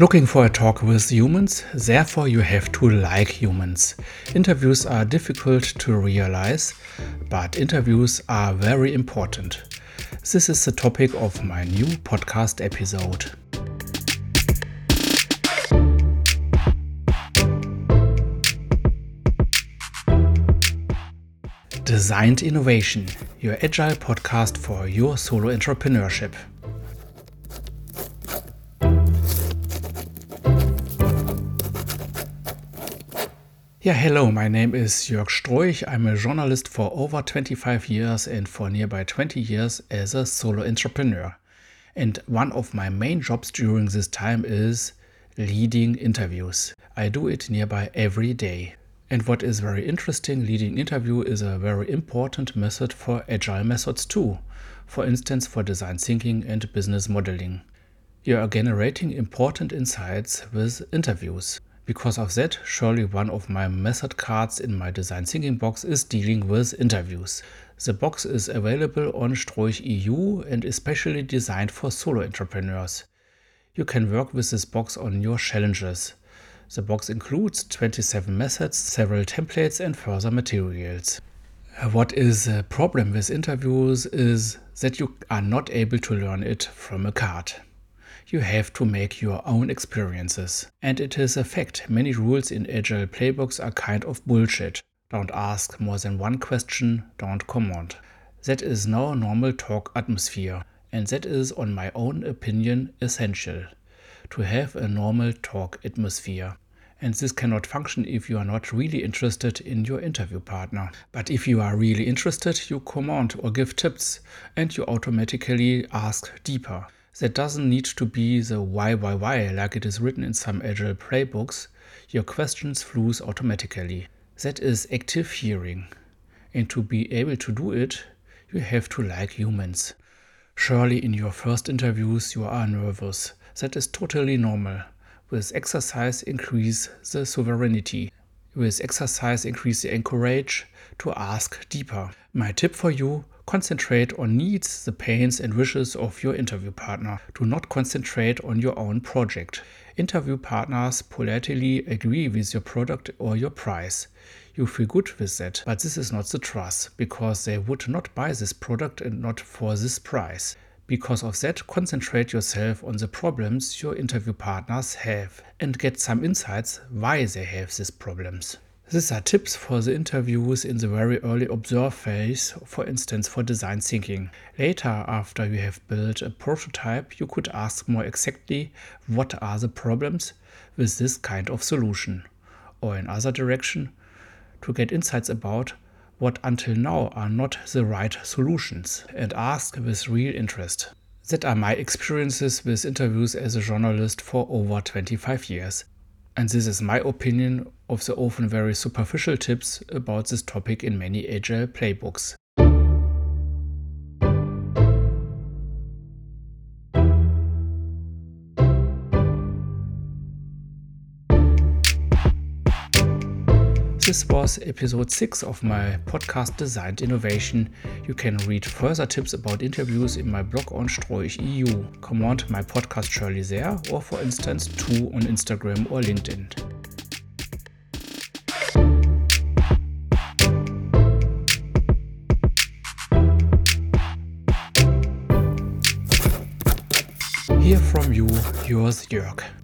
Looking for a talk with humans, therefore you have to like humans. Interviews are difficult to realize, but interviews are very important. This is the topic of my new podcast episode. Designed Innovation, your agile podcast for your solo entrepreneurship. Yeah, hello, my name is Jörg Stroich. I'm a journalist for over 25 years and for nearby 20 years as a solo entrepreneur. And one of my main jobs during this time is leading interviews. I do it nearby every day. And what is very interesting, leading interview is a very important method for agile methods too. For instance, for design thinking and business modeling. You are generating important insights with interviews. Because of that, surely one of my method cards in my design thinking box is dealing with interviews. The box is available on Stroich EU and especially designed for solo entrepreneurs. You can work with this box on your challenges. The box includes 27 methods, several templates and further materials. What is a problem with interviews is that you are not able to learn it from a card you have to make your own experiences. And it is a fact, many rules in Agile playbooks are kind of bullshit. Don't ask more than one question, don't comment. That is no normal talk atmosphere, and that is, on my own opinion, essential. To have a normal talk atmosphere. And this cannot function if you are not really interested in your interview partner. But if you are really interested, you comment or give tips, and you automatically ask deeper. That doesn't need to be the why, why, why like it is written in some agile playbooks. Your questions flows automatically. That is active hearing. And to be able to do it, you have to like humans. Surely in your first interviews you are nervous. That is totally normal. With exercise increase the sovereignty. With exercise increase the encourage to ask deeper. My tip for you Concentrate on needs, the pains and wishes of your interview partner. Do not concentrate on your own project. Interview partners politely agree with your product or your price. You feel good with that, but this is not the trust because they would not buy this product and not for this price. Because of that, concentrate yourself on the problems your interview partners have and get some insights why they have these problems. These are tips for the interviews in the very early observe phase, for instance for design thinking. Later, after you have built a prototype, you could ask more exactly what are the problems with this kind of solution. Or in other direction, to get insights about what until now are not the right solutions and ask with real interest. That are my experiences with interviews as a journalist for over 25 years. And this is my opinion of the often very superficial tips about this topic in many agile playbooks. This was episode 6 of my podcast Designed Innovation. You can read further tips about interviews in my blog on Stroich EU. Comment my podcast surely there, or for instance, too on Instagram or LinkedIn. Hear from you, yours Jörg.